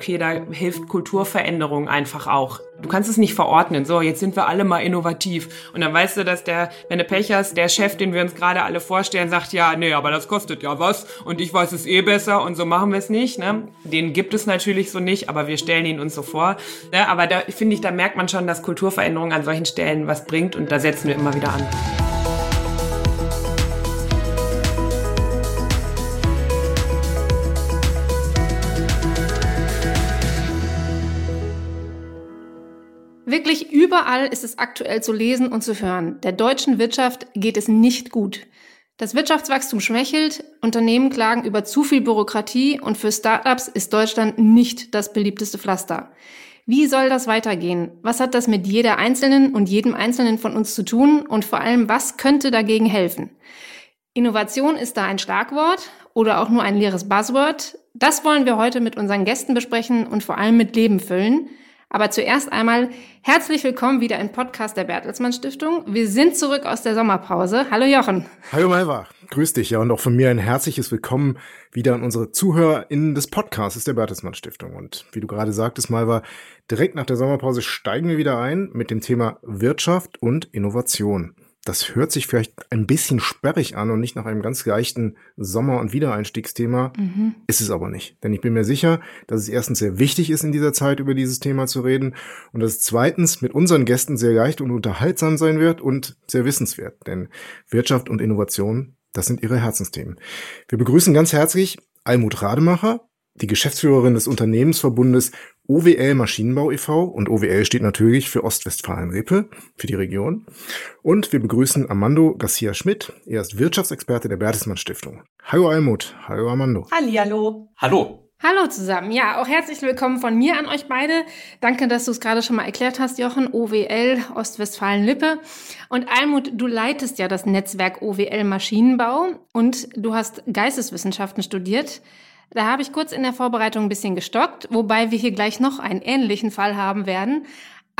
okay, da hilft Kulturveränderung einfach auch. Du kannst es nicht verordnen. So, jetzt sind wir alle mal innovativ. Und dann weißt du, dass der, wenn du Pech hast, der Chef, den wir uns gerade alle vorstellen, sagt, ja, nee, aber das kostet ja was und ich weiß es eh besser und so machen wir es nicht. Ne? Den gibt es natürlich so nicht, aber wir stellen ihn uns so vor. Ne? Aber da finde ich, da merkt man schon, dass Kulturveränderung an solchen Stellen was bringt und da setzen wir immer wieder an. Überall ist es aktuell zu lesen und zu hören. Der deutschen Wirtschaft geht es nicht gut. Das Wirtschaftswachstum schwächelt, Unternehmen klagen über zu viel Bürokratie und für Startups ist Deutschland nicht das beliebteste Pflaster. Wie soll das weitergehen? Was hat das mit jeder Einzelnen und jedem Einzelnen von uns zu tun? Und vor allem, was könnte dagegen helfen? Innovation ist da ein Schlagwort oder auch nur ein leeres Buzzword. Das wollen wir heute mit unseren Gästen besprechen und vor allem mit Leben füllen. Aber zuerst einmal herzlich willkommen wieder im Podcast der Bertelsmann Stiftung. Wir sind zurück aus der Sommerpause. Hallo Jochen. Hallo Malva. Grüß dich. Ja, und auch von mir ein herzliches Willkommen wieder an unsere ZuhörerInnen des Podcasts der Bertelsmann Stiftung. Und wie du gerade sagtest, Malva, direkt nach der Sommerpause steigen wir wieder ein mit dem Thema Wirtschaft und Innovation. Das hört sich vielleicht ein bisschen sperrig an und nicht nach einem ganz leichten Sommer- und Wiedereinstiegsthema. Mhm. Ist es aber nicht. Denn ich bin mir sicher, dass es erstens sehr wichtig ist, in dieser Zeit über dieses Thema zu reden und dass es zweitens mit unseren Gästen sehr leicht und unterhaltsam sein wird und sehr wissenswert. Denn Wirtschaft und Innovation, das sind ihre Herzensthemen. Wir begrüßen ganz herzlich Almut Rademacher, die Geschäftsführerin des Unternehmensverbundes OWL Maschinenbau e.V. und OWL steht natürlich für Ostwestfalen-Lippe, für die Region. Und wir begrüßen Armando Garcia Schmidt. Er ist Wirtschaftsexperte der Bertelsmann Stiftung. Hallo Almut. Hallo Armando. Hallihallo. Hallo. Hallo zusammen. Ja, auch herzlich willkommen von mir an euch beide. Danke, dass du es gerade schon mal erklärt hast, Jochen. OWL Ostwestfalen-Lippe. Und Almut, du leitest ja das Netzwerk OWL Maschinenbau und du hast Geisteswissenschaften studiert. Da habe ich kurz in der Vorbereitung ein bisschen gestockt, wobei wir hier gleich noch einen ähnlichen Fall haben werden.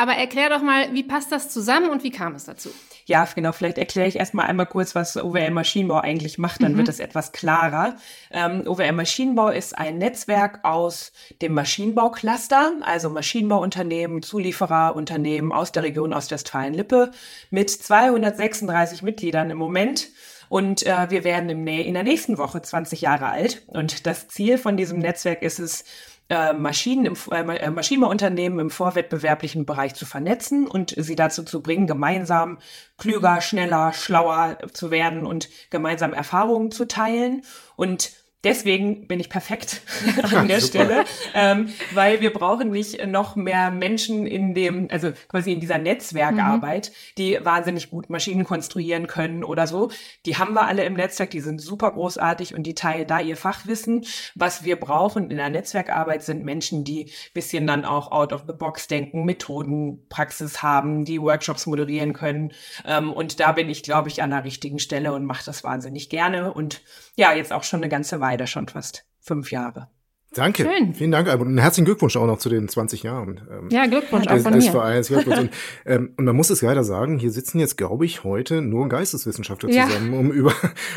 Aber erklär doch mal, wie passt das zusammen und wie kam es dazu? Ja, genau. Vielleicht erkläre ich erstmal einmal kurz, was OWL Maschinenbau eigentlich macht, dann mhm. wird es etwas klarer. Ähm, OWL Maschinenbau ist ein Netzwerk aus dem Maschinenbaucluster, also Maschinenbauunternehmen, Zuliefererunternehmen aus der Region Ostwestfalen-Lippe mit 236 Mitgliedern im Moment. Und äh, wir werden im, in der nächsten Woche 20 Jahre alt. Und das Ziel von diesem Netzwerk ist es, äh, Maschinen im, äh, Maschinenbauunternehmen im vorwettbewerblichen Bereich zu vernetzen und sie dazu zu bringen, gemeinsam klüger, schneller, schlauer zu werden und gemeinsam Erfahrungen zu teilen. Und Deswegen bin ich perfekt an der Stelle, ähm, weil wir brauchen nicht noch mehr Menschen in dem, also quasi in dieser Netzwerkarbeit, mhm. die wahnsinnig gut Maschinen konstruieren können oder so. Die haben wir alle im Netzwerk, die sind super großartig und die teilen da ihr Fachwissen. Was wir brauchen in der Netzwerkarbeit sind Menschen, die bisschen dann auch out of the box denken, Methoden, Praxis haben, die Workshops moderieren können. Ähm, und da bin ich, glaube ich, an der richtigen Stelle und mache das wahnsinnig gerne und ja, jetzt auch schon eine ganze Weile, schon fast fünf Jahre. Danke. Schön. Vielen Dank, Albert. Und herzlichen Glückwunsch auch noch zu den 20 Jahren. Ähm, ja, Glückwunsch auch von mir. Vereins. Glückwunsch. und, ähm, und man muss es leider sagen, hier sitzen jetzt, glaube ich, heute nur Geisteswissenschaftler ja. zusammen, um über,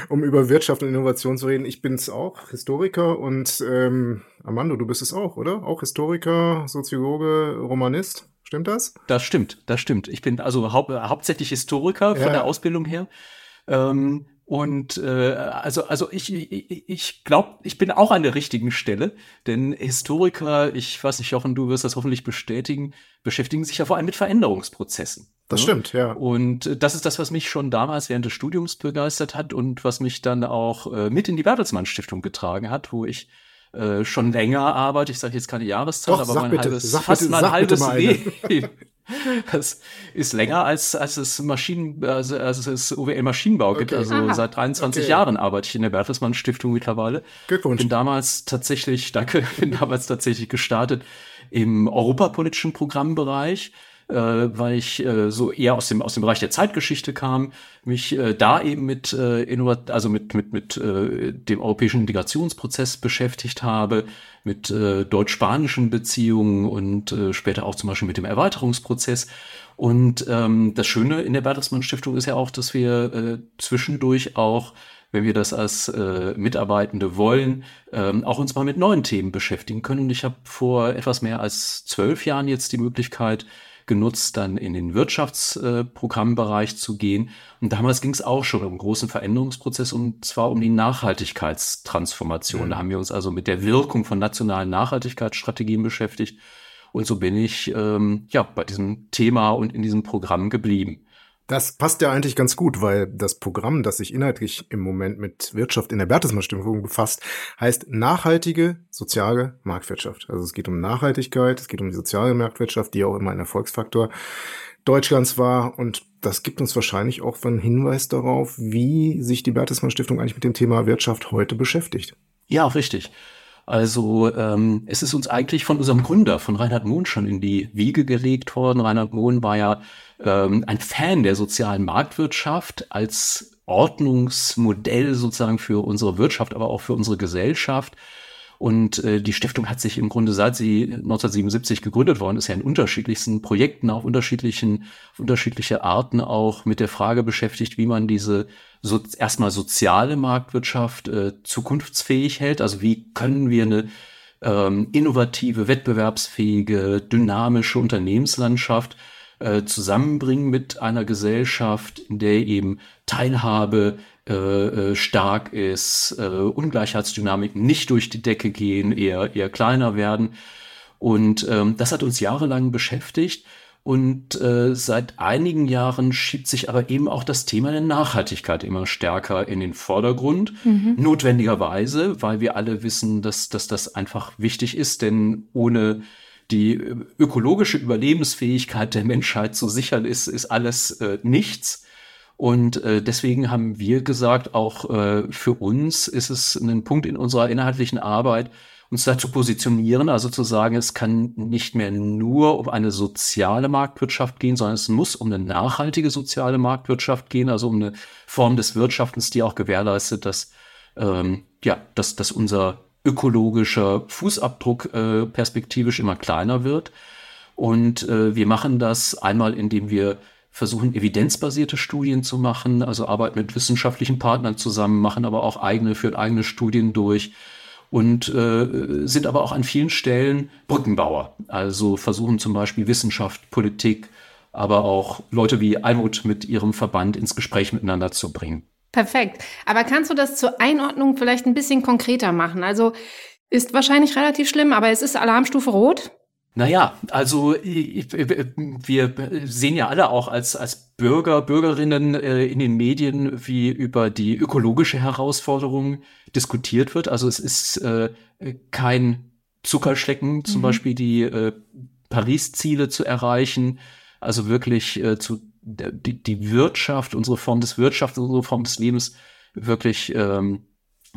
um über Wirtschaft und Innovation zu reden. Ich bin es auch, Historiker und ähm, Armando, du bist es auch, oder? Auch Historiker, Soziologe, Romanist. Stimmt das? Das stimmt, das stimmt. Ich bin also hau hauptsächlich Historiker von der Ausbildung her. Ähm, und äh, also, also ich, ich, ich glaube, ich bin auch an der richtigen Stelle, denn Historiker, ich weiß nicht, Jochen, du wirst das hoffentlich bestätigen, beschäftigen sich ja vor allem mit Veränderungsprozessen. Das ne? stimmt, ja. Und äh, das ist das, was mich schon damals während des Studiums begeistert hat und was mich dann auch äh, mit in die Bertelsmann Stiftung getragen hat, wo ich äh, schon länger arbeite. Ich sage jetzt keine Jahreszahl, Doch, aber mein bitte, halbes, fast bitte, mein halbes Leben. Das ist länger als, als es Maschinen, also, als es OWL Maschinenbau gibt. Okay. Also Aha. seit 23 okay. Jahren arbeite ich in der Bertelsmann Stiftung mittlerweile. Glückwunsch. Bin damals tatsächlich, danke, bin damals tatsächlich gestartet im europapolitischen Programmbereich äh, weil ich äh, so eher aus dem aus dem Bereich der Zeitgeschichte kam, mich äh, da eben mit äh, Innovat also mit mit mit äh, dem europäischen Integrationsprozess beschäftigt habe, mit äh, deutsch-spanischen Beziehungen und äh, später auch zum Beispiel mit dem Erweiterungsprozess. Und ähm, das Schöne in der Bertelsmann Stiftung ist ja auch, dass wir äh, zwischendurch auch wenn wir das als äh, Mitarbeitende wollen, ähm, auch uns mal mit neuen Themen beschäftigen können. Und ich habe vor etwas mehr als zwölf Jahren jetzt die Möglichkeit genutzt, dann in den Wirtschaftsprogrammbereich äh, zu gehen. Und damals ging es auch schon um einen großen Veränderungsprozess und zwar um die Nachhaltigkeitstransformation. Mhm. Da haben wir uns also mit der Wirkung von nationalen Nachhaltigkeitsstrategien beschäftigt. Und so bin ich ähm, ja bei diesem Thema und in diesem Programm geblieben. Das passt ja eigentlich ganz gut, weil das Programm, das sich inhaltlich im Moment mit Wirtschaft in der Bertelsmann-Stiftung befasst, heißt nachhaltige soziale Marktwirtschaft. Also es geht um Nachhaltigkeit, es geht um die soziale Marktwirtschaft, die auch immer ein Erfolgsfaktor Deutschlands war. Und das gibt uns wahrscheinlich auch einen Hinweis darauf, wie sich die Bertelsmann-Stiftung eigentlich mit dem Thema Wirtschaft heute beschäftigt. Ja, richtig. Also ähm, es ist uns eigentlich von unserem Gründer, von Reinhard Mohn, schon in die Wiege gelegt worden. Reinhard Mohn war ja ähm, ein Fan der sozialen Marktwirtschaft als Ordnungsmodell sozusagen für unsere Wirtschaft, aber auch für unsere Gesellschaft. Und äh, die Stiftung hat sich im Grunde, seit sie 1977 gegründet worden ist, ja in unterschiedlichsten Projekten, auf unterschiedlichen, auf unterschiedliche Arten auch mit der Frage beschäftigt, wie man diese so erstmal soziale Marktwirtschaft äh, zukunftsfähig hält. Also wie können wir eine ähm, innovative, wettbewerbsfähige, dynamische Unternehmenslandschaft äh, zusammenbringen mit einer Gesellschaft, in der eben Teilhabe äh, äh, stark ist, äh, Ungleichheitsdynamiken nicht durch die Decke gehen, eher, eher kleiner werden. Und ähm, das hat uns jahrelang beschäftigt. Und äh, seit einigen Jahren schiebt sich aber eben auch das Thema der Nachhaltigkeit immer stärker in den Vordergrund. Mhm. Notwendigerweise, weil wir alle wissen, dass, dass das einfach wichtig ist, denn ohne die ökologische Überlebensfähigkeit der Menschheit zu sichern ist, ist alles äh, nichts. Und äh, deswegen haben wir gesagt, auch äh, für uns ist es ein Punkt in unserer inhaltlichen Arbeit, uns da zu positionieren, also zu sagen, es kann nicht mehr nur um eine soziale Marktwirtschaft gehen, sondern es muss um eine nachhaltige soziale Marktwirtschaft gehen, also um eine Form des Wirtschaftens, die auch gewährleistet, dass ähm, ja, dass, dass unser ökologischer Fußabdruck äh, perspektivisch immer kleiner wird. Und äh, wir machen das einmal, indem wir versuchen, evidenzbasierte Studien zu machen, also arbeiten mit wissenschaftlichen Partnern zusammen, machen aber auch eigene, führen eigene Studien durch und äh, sind aber auch an vielen Stellen Brückenbauer. Also versuchen zum Beispiel Wissenschaft, Politik, aber auch Leute wie Almut mit ihrem Verband ins Gespräch miteinander zu bringen. Perfekt. Aber kannst du das zur Einordnung vielleicht ein bisschen konkreter machen? Also ist wahrscheinlich relativ schlimm, aber es ist Alarmstufe Rot. Naja, also wir sehen ja alle auch als, als Bürger, Bürgerinnen äh, in den Medien, wie über die ökologische Herausforderung diskutiert wird. Also es ist äh, kein Zuckerschlecken, zum mhm. Beispiel die äh, Paris-Ziele zu erreichen, also wirklich äh, zu die, die Wirtschaft, unsere Form des Wirtschafts, unsere Form des Lebens wirklich ähm,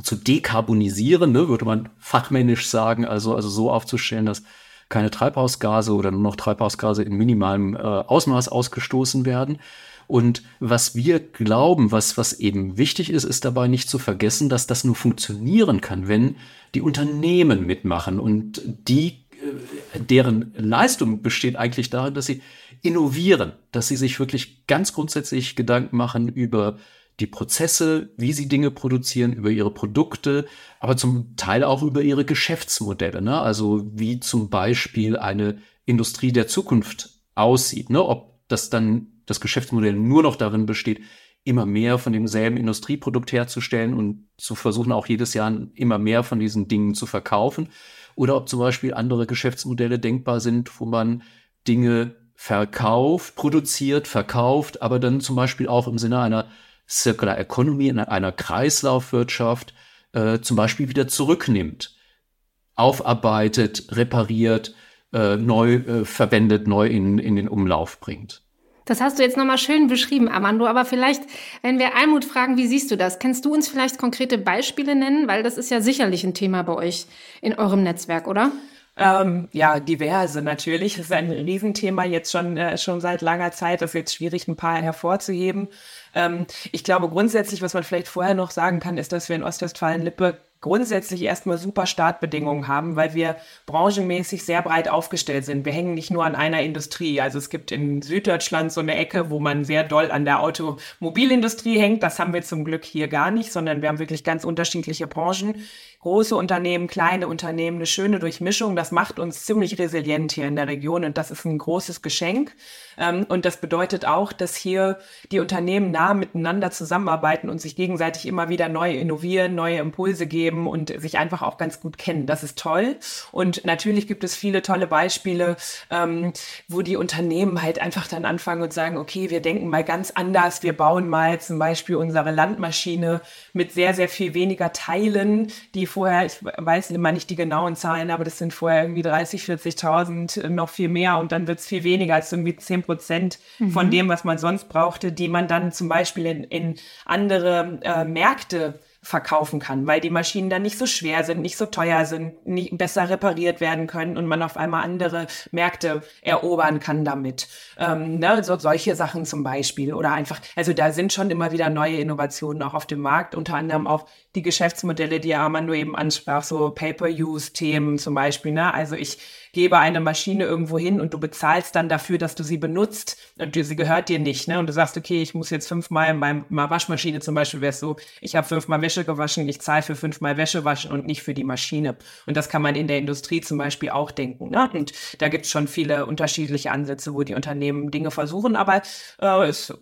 zu dekarbonisieren, ne, würde man fachmännisch sagen, also, also so aufzustellen, dass keine Treibhausgase oder nur noch Treibhausgase in minimalem äh, Ausmaß ausgestoßen werden. Und was wir glauben, was, was eben wichtig ist, ist dabei nicht zu vergessen, dass das nur funktionieren kann, wenn die Unternehmen mitmachen und die, äh, deren Leistung besteht eigentlich darin, dass sie innovieren, dass sie sich wirklich ganz grundsätzlich Gedanken machen über die Prozesse, wie sie Dinge produzieren, über ihre Produkte, aber zum Teil auch über ihre Geschäftsmodelle. Ne? Also wie zum Beispiel eine Industrie der Zukunft aussieht. Ne? Ob das dann das Geschäftsmodell nur noch darin besteht, immer mehr von demselben Industrieprodukt herzustellen und zu versuchen, auch jedes Jahr immer mehr von diesen Dingen zu verkaufen. Oder ob zum Beispiel andere Geschäftsmodelle denkbar sind, wo man Dinge verkauft, produziert, verkauft, aber dann zum Beispiel auch im Sinne einer Circular Economy, in einer Kreislaufwirtschaft äh, zum Beispiel wieder zurücknimmt, aufarbeitet, repariert, äh, neu äh, verwendet, neu in, in den Umlauf bringt. Das hast du jetzt nochmal schön beschrieben, Amando. Aber vielleicht, wenn wir Almut fragen, wie siehst du das? Kannst du uns vielleicht konkrete Beispiele nennen? Weil das ist ja sicherlich ein Thema bei euch in eurem Netzwerk, oder? Ähm, ja, diverse natürlich. Das ist ein Riesenthema jetzt schon, äh, schon seit langer Zeit. Das ist jetzt schwierig, ein paar hervorzuheben. Ähm, ich glaube grundsätzlich, was man vielleicht vorher noch sagen kann, ist, dass wir in Ostwestfalen-Lippe grundsätzlich erstmal super Startbedingungen haben, weil wir branchenmäßig sehr breit aufgestellt sind. Wir hängen nicht nur an einer Industrie. Also es gibt in Süddeutschland so eine Ecke, wo man sehr doll an der Automobilindustrie hängt. Das haben wir zum Glück hier gar nicht, sondern wir haben wirklich ganz unterschiedliche Branchen große Unternehmen, kleine Unternehmen, eine schöne Durchmischung. Das macht uns ziemlich resilient hier in der Region und das ist ein großes Geschenk. Ähm, und das bedeutet auch, dass hier die Unternehmen nah miteinander zusammenarbeiten und sich gegenseitig immer wieder neu innovieren, neue Impulse geben und sich einfach auch ganz gut kennen. Das ist toll. Und natürlich gibt es viele tolle Beispiele, ähm, wo die Unternehmen halt einfach dann anfangen und sagen, okay, wir denken mal ganz anders. Wir bauen mal zum Beispiel unsere Landmaschine mit sehr, sehr viel weniger Teilen, die vorher, ich weiß immer nicht die genauen Zahlen, aber das sind vorher irgendwie 30, 40.000, äh, noch viel mehr und dann wird es viel weniger als irgendwie 10 Prozent mhm. von dem, was man sonst brauchte, die man dann zum Beispiel in, in andere äh, Märkte verkaufen kann, weil die Maschinen dann nicht so schwer sind, nicht so teuer sind, nicht besser repariert werden können und man auf einmal andere Märkte erobern kann damit. Ähm, ne, so solche Sachen zum Beispiel oder einfach, also da sind schon immer wieder neue Innovationen auch auf dem Markt, unter anderem auch die Geschäftsmodelle, die Armando eben ansprach, so Pay-per-Use-Themen zum Beispiel. Ne? Also ich gebe eine Maschine irgendwo hin und du bezahlst dann dafür, dass du sie benutzt und sie gehört dir nicht. Ne? Und du sagst, okay, ich muss jetzt fünfmal in meiner Waschmaschine zum Beispiel, wäre es so, ich habe fünfmal Wäsche gewaschen, ich zahle für fünfmal Wäsche waschen und nicht für die Maschine. Und das kann man in der Industrie zum Beispiel auch denken. Ne? Und da gibt es schon viele unterschiedliche Ansätze, wo die Unternehmen Dinge versuchen, aber äh, es,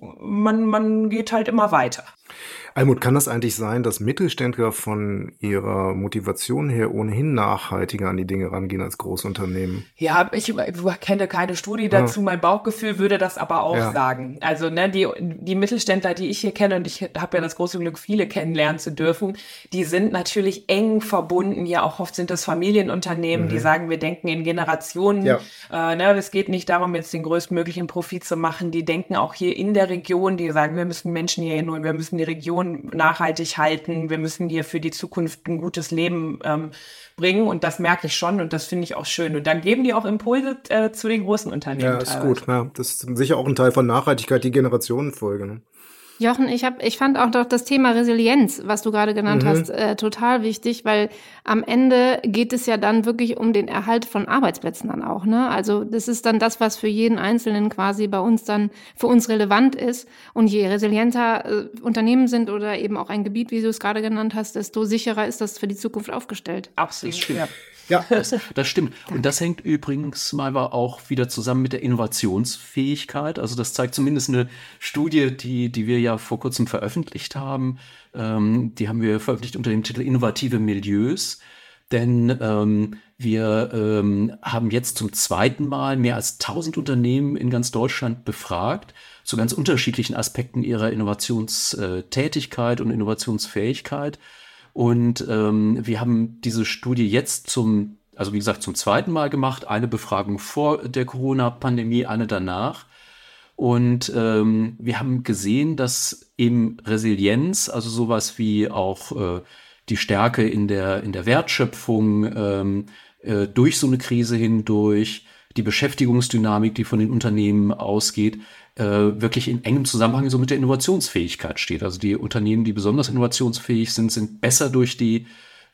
man, man geht halt immer weiter. Almut, kann das eigentlich sein, dass Mittelständler von ihrer Motivation her ohnehin nachhaltiger an die Dinge rangehen als Großunternehmen? Ja, ich, ich kenne keine Studie dazu. Ja. Mein Bauchgefühl würde das aber auch ja. sagen. Also ne, die, die Mittelständler, die ich hier kenne, und ich habe ja das große Glück, viele kennenlernen zu dürfen, die sind natürlich eng verbunden. Ja, auch oft sind das Familienunternehmen, mhm. die sagen, wir denken in Generationen. Ja. Äh, ne, es geht nicht darum, jetzt den größtmöglichen Profit zu machen. Die denken auch hier in der Region, die sagen, wir müssen Menschen hier hin und wir müssen die Region Region nachhaltig halten. Wir müssen hier für die Zukunft ein gutes Leben ähm, bringen und das merke ich schon und das finde ich auch schön. Und dann geben die auch Impulse äh, zu den großen Unternehmen. Ja, ist teilweise. gut. Ja, das ist sicher auch ein Teil von Nachhaltigkeit, die Generationenfolge. Ne? Jochen, ich hab, ich fand auch doch das Thema Resilienz, was du gerade genannt mhm. hast, äh, total wichtig, weil am Ende geht es ja dann wirklich um den Erhalt von Arbeitsplätzen dann auch. Ne? Also das ist dann das, was für jeden Einzelnen quasi bei uns dann für uns relevant ist. Und je resilienter äh, Unternehmen sind oder eben auch ein Gebiet, wie du es gerade genannt hast, desto sicherer ist das für die Zukunft aufgestellt. Absolut. Ja. Ja, das, das stimmt. Und das hängt übrigens mal auch wieder zusammen mit der Innovationsfähigkeit. Also das zeigt zumindest eine Studie, die, die wir ja vor kurzem veröffentlicht haben. Ähm, die haben wir veröffentlicht unter dem Titel Innovative Milieus. Denn ähm, wir ähm, haben jetzt zum zweiten Mal mehr als 1000 Unternehmen in ganz Deutschland befragt zu ganz unterschiedlichen Aspekten ihrer Innovationstätigkeit und Innovationsfähigkeit. Und ähm, wir haben diese Studie jetzt zum, also wie gesagt, zum zweiten Mal gemacht. Eine Befragung vor der Corona-Pandemie, eine danach. Und ähm, wir haben gesehen, dass eben Resilienz, also sowas wie auch äh, die Stärke in der, in der Wertschöpfung ähm, äh, durch so eine Krise hindurch, die Beschäftigungsdynamik, die von den Unternehmen ausgeht, äh, wirklich in engem Zusammenhang so mit der Innovationsfähigkeit steht. Also die Unternehmen, die besonders innovationsfähig sind, sind besser durch die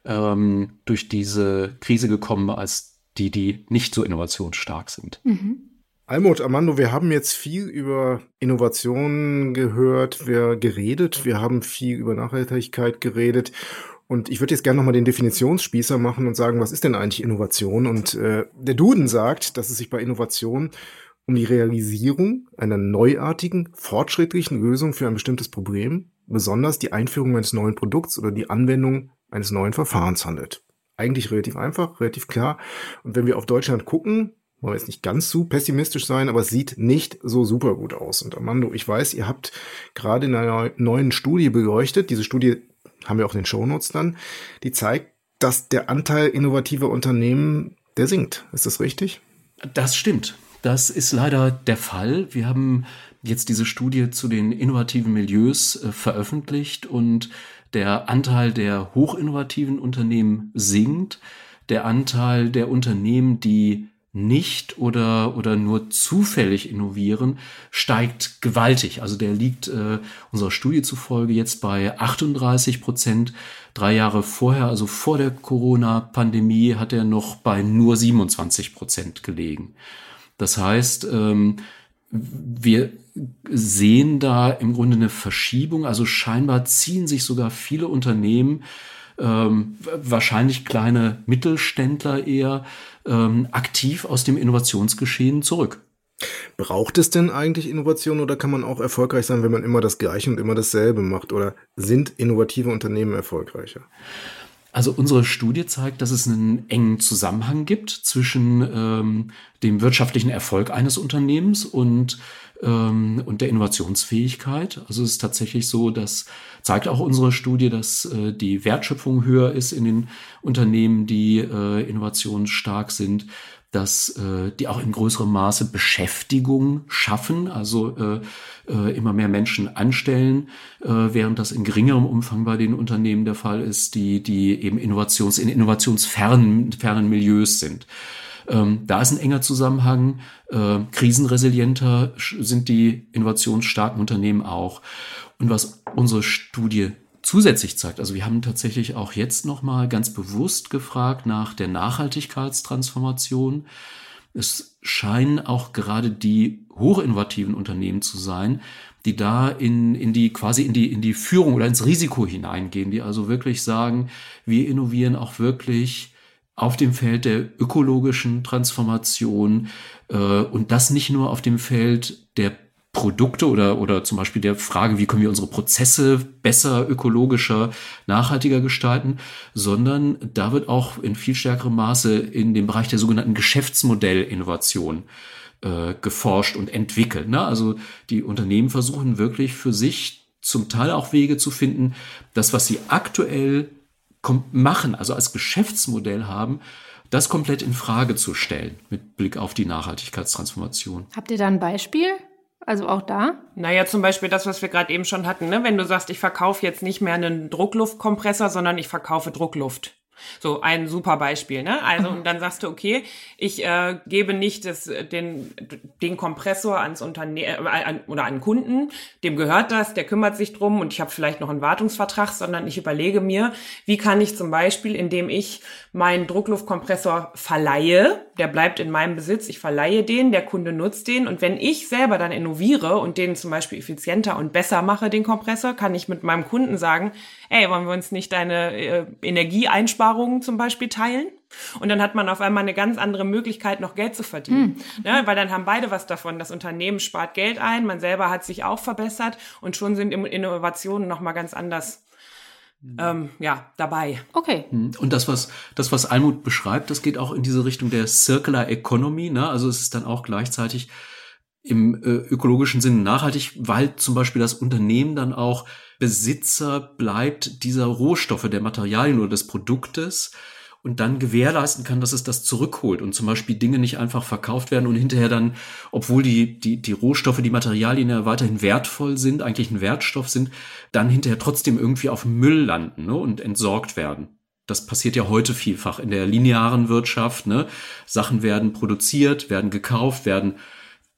ähm, durch diese Krise gekommen als die, die nicht so innovationsstark sind. Mhm. Almut, Amando, wir haben jetzt viel über Innovationen gehört, wir geredet, wir haben viel über Nachhaltigkeit geredet. Und ich würde jetzt gerne nochmal den Definitionsspießer machen und sagen, was ist denn eigentlich Innovation? Und äh, der Duden sagt, dass es sich bei Innovation um die Realisierung einer neuartigen, fortschrittlichen Lösung für ein bestimmtes Problem, besonders die Einführung eines neuen Produkts oder die Anwendung eines neuen Verfahrens handelt. Eigentlich relativ einfach, relativ klar. Und wenn wir auf Deutschland gucken, wollen wir jetzt nicht ganz zu pessimistisch sein, aber es sieht nicht so super gut aus. Und Amando, ich weiß, ihr habt gerade in einer neuen Studie beleuchtet, diese Studie haben wir auch in den Shownotes dann, die zeigt, dass der Anteil innovativer Unternehmen, der sinkt. Ist das richtig? Das stimmt. Das ist leider der Fall. Wir haben jetzt diese Studie zu den innovativen Milieus äh, veröffentlicht und der Anteil der hochinnovativen Unternehmen sinkt. Der Anteil der Unternehmen, die nicht oder, oder nur zufällig innovieren, steigt gewaltig. Also der liegt äh, unserer Studie zufolge jetzt bei 38 Prozent, Drei Jahre vorher, also vor der Corona-Pandemie, hat er noch bei nur 27 Prozent gelegen. Das heißt, ähm, wir sehen da im Grunde eine Verschiebung. Also scheinbar ziehen sich sogar viele Unternehmen, ähm, wahrscheinlich kleine Mittelständler eher, ähm, aktiv aus dem Innovationsgeschehen zurück. Braucht es denn eigentlich Innovation oder kann man auch erfolgreich sein, wenn man immer das Gleiche und immer dasselbe macht? Oder sind innovative Unternehmen erfolgreicher? Also unsere Studie zeigt, dass es einen engen Zusammenhang gibt zwischen ähm, dem wirtschaftlichen Erfolg eines Unternehmens und, ähm, und der Innovationsfähigkeit. Also es ist tatsächlich so, dass zeigt auch unsere Studie, dass äh, die Wertschöpfung höher ist in den Unternehmen, die äh, innovationsstark sind dass äh, die auch in größerem Maße Beschäftigung schaffen, also äh, äh, immer mehr Menschen anstellen, äh, während das in geringerem Umfang bei den Unternehmen der Fall ist, die, die eben Innovations, in innovationsfernen fernen Milieus sind. Ähm, da ist ein enger Zusammenhang. Äh, krisenresilienter sind die innovationsstarken Unternehmen auch. Und was unsere Studie zusätzlich zeigt. Also wir haben tatsächlich auch jetzt nochmal ganz bewusst gefragt nach der Nachhaltigkeitstransformation. Es scheinen auch gerade die hochinnovativen Unternehmen zu sein, die da in, in die quasi in die, in die Führung oder ins Risiko hineingehen, die also wirklich sagen, wir innovieren auch wirklich auf dem Feld der ökologischen Transformation äh, und das nicht nur auf dem Feld der Produkte oder, oder zum Beispiel der Frage, wie können wir unsere Prozesse besser, ökologischer, nachhaltiger gestalten, sondern da wird auch in viel stärkerem Maße in dem Bereich der sogenannten Geschäftsmodellinnovation äh, geforscht und entwickelt. Ne? Also die Unternehmen versuchen wirklich für sich zum Teil auch Wege zu finden, das, was sie aktuell machen, also als Geschäftsmodell haben, das komplett in Frage zu stellen mit Blick auf die Nachhaltigkeitstransformation. Habt ihr da ein Beispiel? Also auch da? Naja, zum Beispiel das, was wir gerade eben schon hatten, ne? wenn du sagst, ich verkaufe jetzt nicht mehr einen Druckluftkompressor, sondern ich verkaufe Druckluft. So ein super Beispiel, ne? Also und dann sagst du, okay, ich äh, gebe nicht das, den, den Kompressor ans Unternehmen äh, an, oder an Kunden, dem gehört das, der kümmert sich drum und ich habe vielleicht noch einen Wartungsvertrag, sondern ich überlege mir, wie kann ich zum Beispiel, indem ich meinen Druckluftkompressor verleihe, der bleibt in meinem Besitz, ich verleihe den, der Kunde nutzt den und wenn ich selber dann innoviere und den zum Beispiel effizienter und besser mache, den Kompressor, kann ich mit meinem Kunden sagen, ey, wollen wir uns nicht deine äh, Energieeinsparungen zum Beispiel teilen? Und dann hat man auf einmal eine ganz andere Möglichkeit, noch Geld zu verdienen. Mhm. Ja, weil dann haben beide was davon. Das Unternehmen spart Geld ein, man selber hat sich auch verbessert und schon sind Innovationen nochmal ganz anders ähm, ja, dabei. Okay. Hm. Und das, was, das, was Almut beschreibt, das geht auch in diese Richtung der Circular Economy. Ne? Also es ist dann auch gleichzeitig im äh, ökologischen Sinne nachhaltig, weil zum Beispiel das Unternehmen dann auch Besitzer bleibt dieser Rohstoffe, der Materialien oder des Produktes und dann gewährleisten kann, dass es das zurückholt und zum Beispiel Dinge nicht einfach verkauft werden und hinterher dann, obwohl die, die, die Rohstoffe, die Materialien ja weiterhin wertvoll sind, eigentlich ein Wertstoff sind, dann hinterher trotzdem irgendwie auf Müll landen ne, und entsorgt werden. Das passiert ja heute vielfach in der linearen Wirtschaft. Ne? Sachen werden produziert, werden gekauft, werden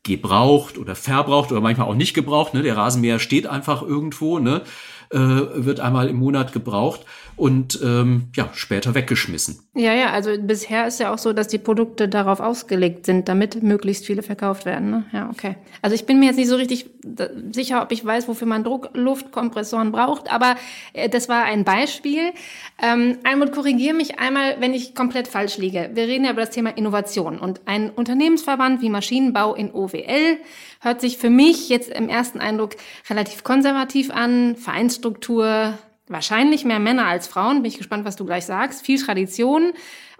gebraucht oder verbraucht oder manchmal auch nicht gebraucht. Ne? Der Rasenmäher steht einfach irgendwo, ne? Äh, wird einmal im Monat gebraucht und ähm, ja, später weggeschmissen. Ja, ja, also bisher ist ja auch so, dass die Produkte darauf ausgelegt sind, damit möglichst viele verkauft werden. Ne? Ja, okay. Also ich bin mir jetzt nicht so richtig sicher, ob ich weiß, wofür man Druckluftkompressoren braucht, aber äh, das war ein Beispiel. Ähm, Almut, korrigiere mich einmal, wenn ich komplett falsch liege. Wir reden ja über das Thema Innovation und ein Unternehmensverband wie Maschinenbau in OWL hört sich für mich jetzt im ersten Eindruck relativ konservativ an, Vereinsstruktur, wahrscheinlich mehr Männer als Frauen. Bin ich gespannt, was du gleich sagst. Viel Tradition.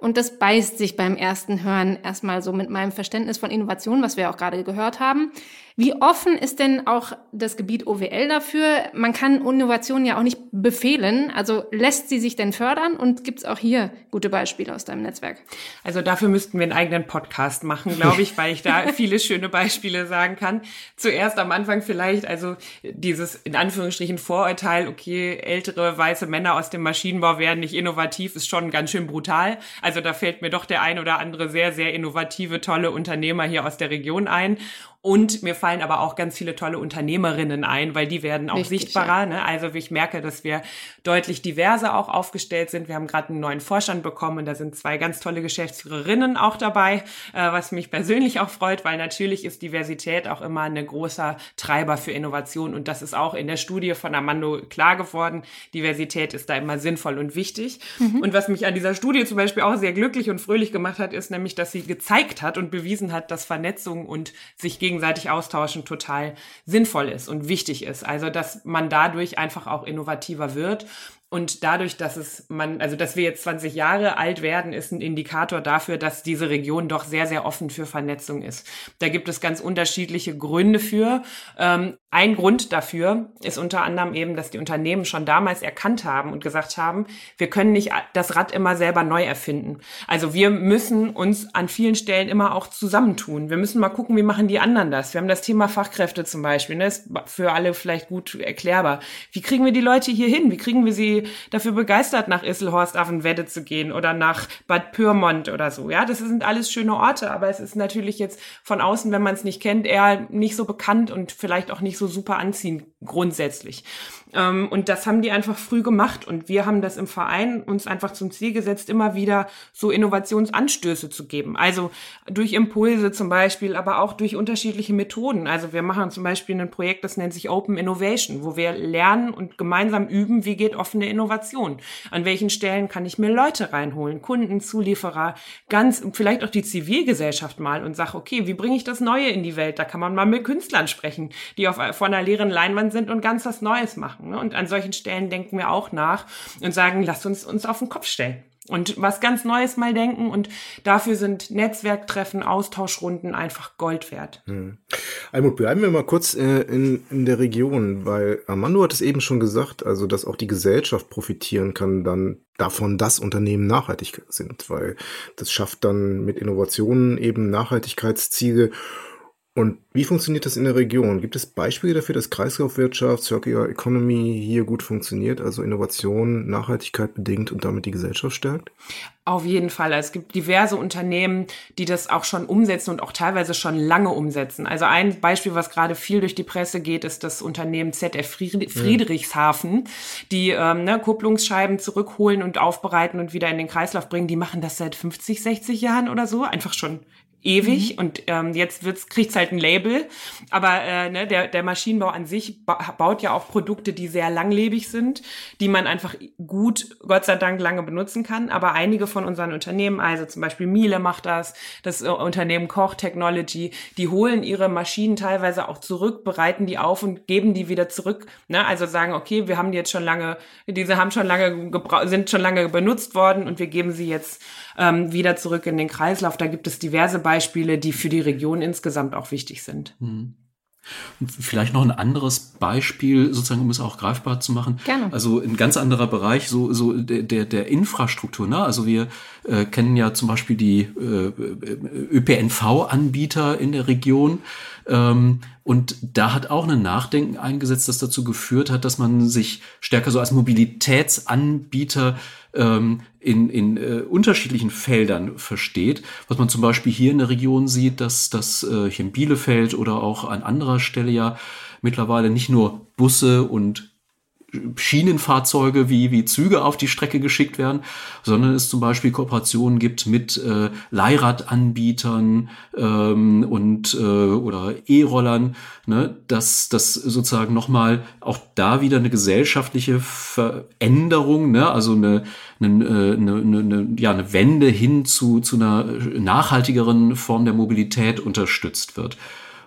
Und das beißt sich beim ersten Hören erstmal so mit meinem Verständnis von Innovation, was wir auch gerade gehört haben. Wie offen ist denn auch das Gebiet OWL dafür? Man kann Innovation ja auch nicht befehlen. Also lässt sie sich denn fördern? Und gibt es auch hier gute Beispiele aus deinem Netzwerk? Also dafür müssten wir einen eigenen Podcast machen, glaube ich, weil ich da viele schöne Beispiele sagen kann. Zuerst am Anfang vielleicht, also dieses in Anführungsstrichen Vorurteil, okay, ältere weiße Männer aus dem Maschinenbau werden nicht innovativ, ist schon ganz schön brutal. Also da fällt mir doch der ein oder andere sehr, sehr innovative, tolle Unternehmer hier aus der Region ein. Und mir fallen aber auch ganz viele tolle Unternehmerinnen ein, weil die werden auch Richtig, sichtbarer. Ja. Ne? Also ich merke, dass wir deutlich diverser auch aufgestellt sind. Wir haben gerade einen neuen Vorstand bekommen und da sind zwei ganz tolle Geschäftsführerinnen auch dabei, äh, was mich persönlich auch freut, weil natürlich ist Diversität auch immer ein großer Treiber für Innovation und das ist auch in der Studie von Amando klar geworden. Diversität ist da immer sinnvoll und wichtig. Mhm. Und was mich an dieser Studie zum Beispiel auch sehr glücklich und fröhlich gemacht hat, ist nämlich, dass sie gezeigt hat und bewiesen hat, dass Vernetzung und sich gegen gegenseitig austauschen total sinnvoll ist und wichtig ist. Also, dass man dadurch einfach auch innovativer wird und dadurch, dass es man, also dass wir jetzt 20 Jahre alt werden, ist ein Indikator dafür, dass diese Region doch sehr, sehr offen für Vernetzung ist. Da gibt es ganz unterschiedliche Gründe für. Ähm, ein Grund dafür ist unter anderem eben, dass die Unternehmen schon damals erkannt haben und gesagt haben, wir können nicht das Rad immer selber neu erfinden. Also wir müssen uns an vielen Stellen immer auch zusammentun. Wir müssen mal gucken, wie machen die anderen das. Wir haben das Thema Fachkräfte zum Beispiel, ne? ist für alle vielleicht gut erklärbar. Wie kriegen wir die Leute hier hin? Wie kriegen wir sie dafür begeistert, nach Isselhorst auf den Wedde zu gehen oder nach Bad Pyrmont oder so. Ja, das sind alles schöne Orte, aber es ist natürlich jetzt von außen, wenn man es nicht kennt, eher nicht so bekannt und vielleicht auch nicht so super anziehend grundsätzlich. Ähm, und das haben die einfach früh gemacht. Und wir haben das im Verein uns einfach zum Ziel gesetzt, immer wieder so Innovationsanstöße zu geben. Also durch Impulse zum Beispiel, aber auch durch unterschiedliche Methoden. Also wir machen zum Beispiel ein Projekt, das nennt sich Open Innovation, wo wir lernen und gemeinsam üben, wie geht offene Innovation. An welchen Stellen kann ich mir Leute reinholen, Kunden, Zulieferer, ganz, vielleicht auch die Zivilgesellschaft mal und sage, okay, wie bringe ich das Neue in die Welt? Da kann man mal mit Künstlern sprechen, die auf, vor einer leeren Leinwand sind und ganz was Neues machen machen. Ne? Und an solchen Stellen denken wir auch nach und sagen, lasst uns uns auf den Kopf stellen und was ganz Neues mal denken. Und dafür sind Netzwerktreffen, Austauschrunden einfach Gold wert. Hm. Almut, bleiben wir mal kurz äh, in, in der Region, weil Armando hat es eben schon gesagt, also dass auch die Gesellschaft profitieren kann dann davon, dass Unternehmen nachhaltig sind, weil das schafft dann mit Innovationen eben Nachhaltigkeitsziele und wie funktioniert das in der Region? Gibt es Beispiele dafür, dass Kreislaufwirtschaft, Circular Economy hier gut funktioniert, also Innovation, Nachhaltigkeit bedingt und damit die Gesellschaft stärkt? Auf jeden Fall. Es gibt diverse Unternehmen, die das auch schon umsetzen und auch teilweise schon lange umsetzen. Also ein Beispiel, was gerade viel durch die Presse geht, ist das Unternehmen ZF Friedrichshafen, die ähm, ne, Kupplungsscheiben zurückholen und aufbereiten und wieder in den Kreislauf bringen. Die machen das seit 50, 60 Jahren oder so. Einfach schon ewig mhm. und ähm, jetzt wird's kriegt's halt ein Label. Aber äh, ne, der, der Maschinenbau an sich ba baut ja auch Produkte, die sehr langlebig sind, die man einfach gut, Gott sei Dank, lange benutzen kann. Aber einige von unseren Unternehmen, also zum Beispiel Miele macht das, das äh, Unternehmen Koch Technology, die holen ihre Maschinen teilweise auch zurück, bereiten die auf und geben die wieder zurück. Ne? Also sagen, okay, wir haben die jetzt schon lange, diese haben schon lange sind schon lange benutzt worden und wir geben sie jetzt ähm, wieder zurück in den Kreislauf. Da gibt es diverse Beispiele, die für die Region insgesamt auch wichtig sind. Mhm. Vielleicht noch ein anderes Beispiel, sozusagen, um es auch greifbar zu machen. Gerne. Also ein ganz anderer Bereich, so, so der, der Infrastruktur. Ne? Also wir äh, kennen ja zum Beispiel die äh, ÖPNV-Anbieter in der Region. Ähm, und da hat auch ein Nachdenken eingesetzt, das dazu geführt hat, dass man sich stärker so als Mobilitätsanbieter ähm, in, in äh, unterschiedlichen Feldern versteht. Was man zum Beispiel hier in der Region sieht, dass das äh, hier in Bielefeld oder auch an anderer Stelle ja mittlerweile nicht nur Busse und Schienenfahrzeuge wie, wie Züge auf die Strecke geschickt werden, sondern es zum Beispiel Kooperationen gibt mit äh, Leihradanbietern ähm, und äh, oder E-Rollern, ne, dass das sozusagen nochmal auch da wieder eine gesellschaftliche Veränderung, ne, also eine, eine, eine, eine, ja, eine Wende hin zu, zu einer nachhaltigeren Form der Mobilität unterstützt wird.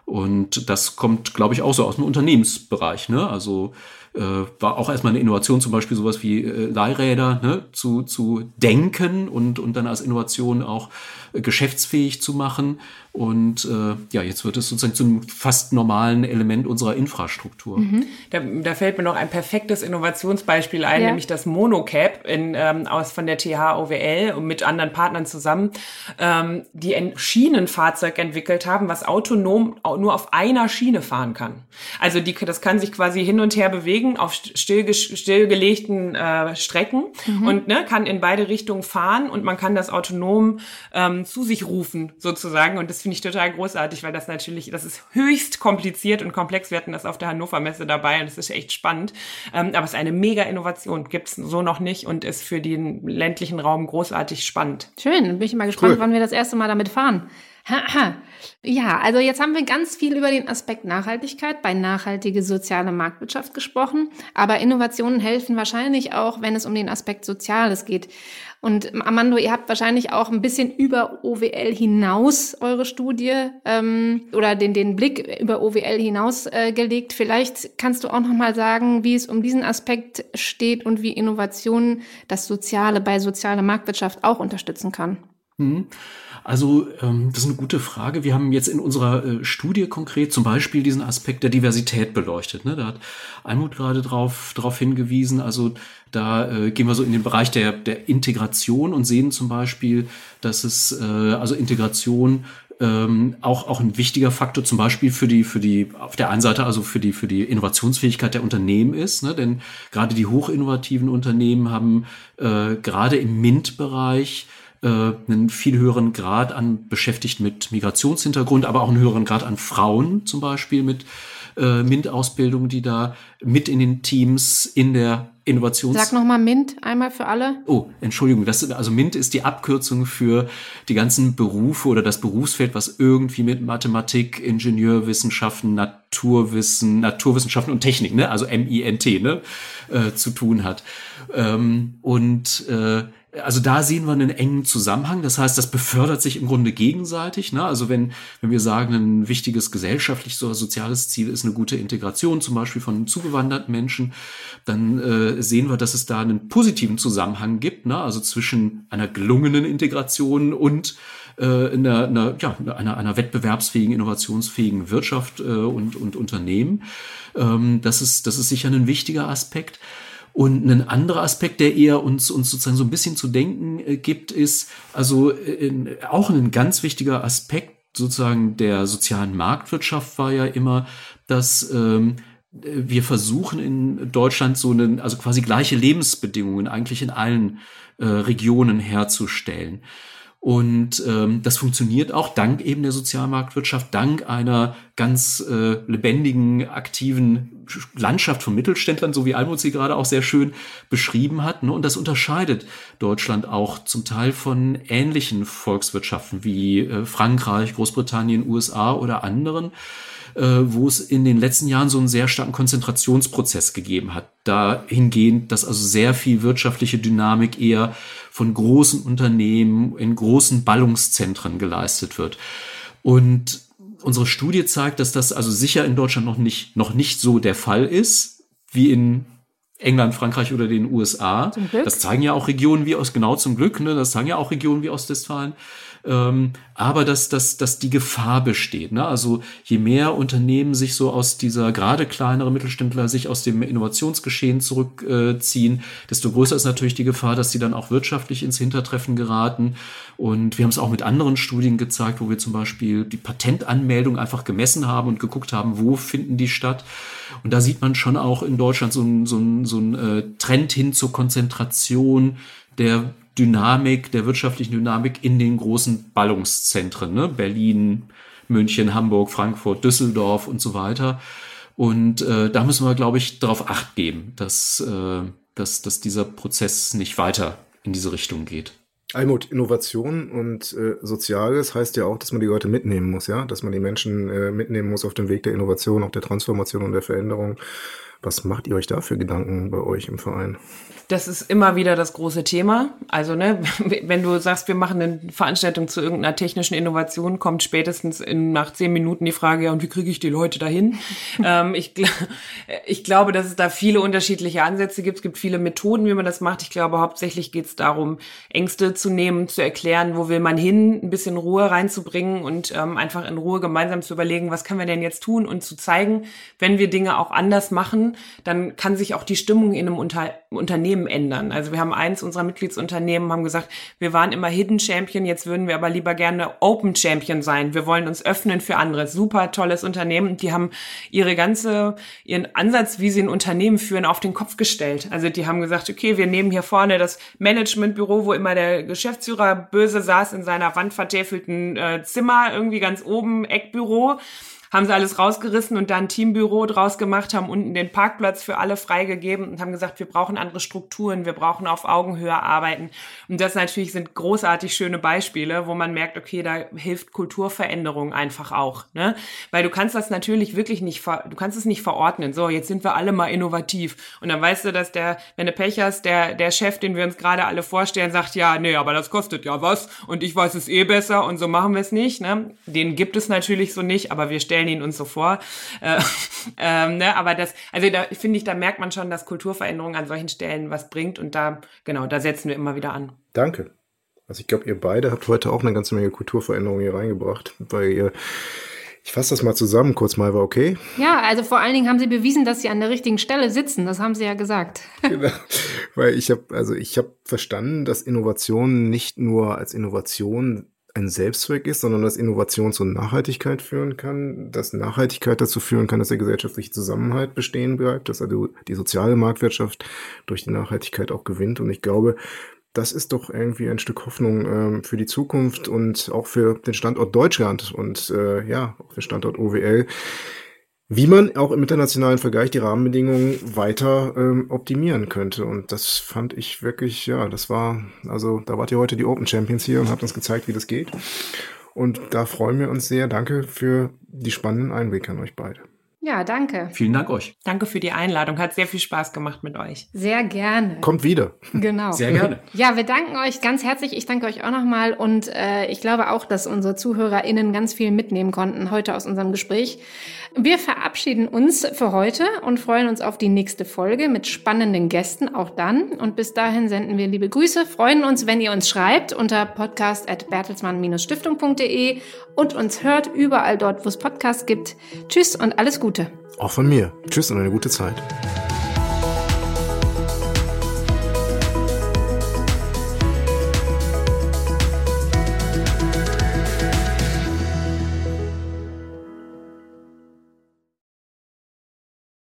Und das kommt, glaube ich, auch so aus dem Unternehmensbereich. Ne? Also äh, war auch erstmal eine Innovation, zum Beispiel sowas wie äh, Leihräder ne? zu, zu denken und, und dann als Innovation auch äh, geschäftsfähig zu machen. Und äh, ja, jetzt wird es sozusagen zu einem fast normalen Element unserer Infrastruktur. Mhm. Da, da fällt mir noch ein perfektes Innovationsbeispiel ein, ja. nämlich das Monocap in, ähm, aus von der TH OWL und mit anderen Partnern zusammen, ähm, die ein Schienenfahrzeug entwickelt haben, was autonom nur auf einer Schiene fahren kann. Also die, das kann sich quasi hin und her bewegen auf still, stillgelegten äh, Strecken mhm. und ne, kann in beide Richtungen fahren und man kann das autonom ähm, zu sich rufen sozusagen und das finde ich total großartig, weil das natürlich, das ist höchst kompliziert und komplex. Wir hatten das auf der Hannover Messe dabei und es ist echt spannend, ähm, aber es ist eine mega Innovation, gibt's so noch nicht und ist für den ländlichen Raum großartig spannend. Schön, bin ich mal gespannt, cool. wann wir das erste Mal damit fahren. Ja, also jetzt haben wir ganz viel über den Aspekt Nachhaltigkeit bei nachhaltige soziale Marktwirtschaft gesprochen, aber Innovationen helfen wahrscheinlich auch, wenn es um den Aspekt Soziales geht. Und Amando, ihr habt wahrscheinlich auch ein bisschen über OWL hinaus eure Studie ähm, oder den, den Blick über OWL hinaus äh, gelegt. Vielleicht kannst du auch noch mal sagen, wie es um diesen Aspekt steht und wie Innovationen das Soziale bei sozialer Marktwirtschaft auch unterstützen kann. Mhm. Also ähm, das ist eine gute Frage. Wir haben jetzt in unserer äh, Studie konkret zum Beispiel diesen Aspekt der Diversität beleuchtet. Ne? Da hat Almut gerade drauf, drauf hingewiesen. Also da äh, gehen wir so in den Bereich der, der Integration und sehen zum Beispiel, dass es äh, also Integration ähm, auch auch ein wichtiger Faktor zum Beispiel für die für die auf der einen Seite also für die für die Innovationsfähigkeit der Unternehmen ist, ne? denn gerade die hochinnovativen Unternehmen haben äh, gerade im MINT-Bereich äh, einen viel höheren Grad an Beschäftigten mit Migrationshintergrund, aber auch einen höheren Grad an Frauen zum Beispiel mit äh, MINT-Ausbildung, die da mit in den Teams in der Innovations... Sag nochmal MINT einmal für alle. Oh, Entschuldigung, das, also MINT ist die Abkürzung für die ganzen Berufe oder das Berufsfeld, was irgendwie mit Mathematik, Ingenieurwissenschaften, Naturwissen, Naturwissenschaften und Technik, ne, also M-I-N-T, ne, äh, zu tun hat. Ähm, und äh, also da sehen wir einen engen Zusammenhang. Das heißt, das befördert sich im Grunde gegenseitig. Ne? Also wenn, wenn wir sagen, ein wichtiges gesellschaftliches oder soziales Ziel ist eine gute Integration, zum Beispiel von zugewanderten Menschen, dann äh, sehen wir, dass es da einen positiven Zusammenhang gibt, ne? also zwischen einer gelungenen Integration und äh, einer, einer, ja, einer, einer wettbewerbsfähigen, innovationsfähigen Wirtschaft äh, und, und Unternehmen. Ähm, das, ist, das ist sicher ein wichtiger Aspekt. Und ein anderer Aspekt, der eher uns, uns sozusagen so ein bisschen zu denken äh, gibt, ist also äh, auch ein ganz wichtiger Aspekt sozusagen der sozialen Marktwirtschaft war ja immer, dass ähm, wir versuchen in Deutschland so einen, also quasi gleiche Lebensbedingungen eigentlich in allen äh, Regionen herzustellen. Und ähm, das funktioniert auch dank eben der Sozialmarktwirtschaft, dank einer ganz äh, lebendigen, aktiven Landschaft von Mittelständlern, so wie Almut sie gerade auch sehr schön beschrieben hat. Ne? Und das unterscheidet Deutschland auch zum Teil von ähnlichen Volkswirtschaften wie äh, Frankreich, Großbritannien, USA oder anderen äh, wo es in den letzten Jahren so einen sehr starken Konzentrationsprozess gegeben hat. Dahingehend, dass also sehr viel wirtschaftliche Dynamik eher von großen Unternehmen in großen Ballungszentren geleistet wird. Und unsere Studie zeigt, dass das also sicher in Deutschland noch nicht, noch nicht so der Fall ist, wie in England, Frankreich oder den USA. Das zeigen ja auch Regionen wie aus, genau zum Glück, ne, das zeigen ja auch Regionen wie Ostwestfalen ähm, aber dass, dass, dass die Gefahr besteht. Ne? Also je mehr Unternehmen sich so aus dieser, gerade kleinere Mittelständler sich aus dem Innovationsgeschehen zurückziehen, äh, desto größer ist natürlich die Gefahr, dass sie dann auch wirtschaftlich ins Hintertreffen geraten. Und wir haben es auch mit anderen Studien gezeigt, wo wir zum Beispiel die Patentanmeldung einfach gemessen haben und geguckt haben, wo finden die statt. Und da sieht man schon auch in Deutschland so ein, so ein, so ein äh, Trend hin zur Konzentration der Dynamik, der wirtschaftlichen Dynamik in den großen Ballungszentren, ne? Berlin, München, Hamburg, Frankfurt, Düsseldorf und so weiter. Und äh, da müssen wir, glaube ich, darauf acht geben, dass, äh, dass, dass dieser Prozess nicht weiter in diese Richtung geht. Almut, Innovation und äh, Soziales heißt ja auch, dass man die Leute mitnehmen muss, ja, dass man die Menschen äh, mitnehmen muss auf dem Weg der Innovation, auch der Transformation und der Veränderung. Was macht ihr euch da für Gedanken bei euch im Verein? Das ist immer wieder das große Thema. Also, ne, wenn du sagst, wir machen eine Veranstaltung zu irgendeiner technischen Innovation, kommt spätestens in, nach zehn Minuten die Frage, ja, und wie kriege ich die Leute dahin? ähm, ich, ich glaube, dass es da viele unterschiedliche Ansätze gibt. Es gibt viele Methoden, wie man das macht. Ich glaube, hauptsächlich geht es darum, Ängste zu nehmen, zu erklären, wo will man hin, ein bisschen Ruhe reinzubringen und ähm, einfach in Ruhe gemeinsam zu überlegen, was können wir denn jetzt tun und zu zeigen, wenn wir Dinge auch anders machen, dann kann sich auch die Stimmung in einem Unter Unternehmen ändern. Also wir haben eins unserer Mitgliedsunternehmen haben gesagt, wir waren immer Hidden Champion, jetzt würden wir aber lieber gerne Open Champion sein. Wir wollen uns öffnen für andere. Super tolles Unternehmen. Die haben ihre ganze, ihren Ansatz, wie sie ein Unternehmen führen, auf den Kopf gestellt. Also die haben gesagt, okay, wir nehmen hier vorne das Managementbüro, wo immer der Geschäftsführer böse saß in seiner wandvertäfelten äh, Zimmer, irgendwie ganz oben, Eckbüro haben sie alles rausgerissen und dann Teambüro draus gemacht, haben unten den Parkplatz für alle freigegeben und haben gesagt, wir brauchen andere Strukturen, wir brauchen auf Augenhöhe arbeiten. Und das natürlich sind großartig schöne Beispiele, wo man merkt, okay, da hilft Kulturveränderung einfach auch, ne? Weil du kannst das natürlich wirklich nicht, du kannst es nicht verordnen. So, jetzt sind wir alle mal innovativ. Und dann weißt du, dass der, wenn du Pech hast, der, der Chef, den wir uns gerade alle vorstellen, sagt, ja, nee, aber das kostet ja was und ich weiß es eh besser und so machen wir es nicht, ne? Den gibt es natürlich so nicht, aber wir stellen stellen ihn uns so vor. Äh, ähm, ne? Aber das, also da finde ich, da merkt man schon, dass Kulturveränderung an solchen Stellen was bringt und da, genau, da setzen wir immer wieder an. Danke. Also ich glaube, ihr beide habt heute auch eine ganze Menge Kulturveränderung hier reingebracht, weil ihr ich fasse das mal zusammen, kurz mal, war okay? Ja, also vor allen Dingen haben sie bewiesen, dass sie an der richtigen Stelle sitzen. Das haben sie ja gesagt. genau, weil ich habe, also ich habe verstanden, dass Innovation nicht nur als Innovation ein Selbstzweck ist, sondern dass Innovation zur Nachhaltigkeit führen kann, dass Nachhaltigkeit dazu führen kann, dass der gesellschaftliche Zusammenhalt bestehen bleibt, dass also die soziale Marktwirtschaft durch die Nachhaltigkeit auch gewinnt. Und ich glaube, das ist doch irgendwie ein Stück Hoffnung ähm, für die Zukunft und auch für den Standort Deutschland und äh, ja, auch für Standort OWL wie man auch im internationalen Vergleich die Rahmenbedingungen weiter ähm, optimieren könnte. Und das fand ich wirklich, ja, das war, also da wart ihr heute die Open Champions hier und habt uns gezeigt, wie das geht. Und da freuen wir uns sehr. Danke für die spannenden Einblicke an euch beide. Ja, danke. Vielen Dank euch. Danke für die Einladung. Hat sehr viel Spaß gemacht mit euch. Sehr gerne. Kommt wieder. Genau. Sehr gerne. Ja, wir danken euch ganz herzlich. Ich danke euch auch nochmal. Und äh, ich glaube auch, dass unsere ZuhörerInnen ganz viel mitnehmen konnten heute aus unserem Gespräch. Wir verabschieden uns für heute und freuen uns auf die nächste Folge mit spannenden Gästen auch dann. Und bis dahin senden wir liebe Grüße, freuen uns, wenn ihr uns schreibt unter podcast.bertelsmann-stiftung.de und uns hört überall dort, wo es Podcasts gibt. Tschüss und alles Gute. Auch von mir. Tschüss und eine gute Zeit.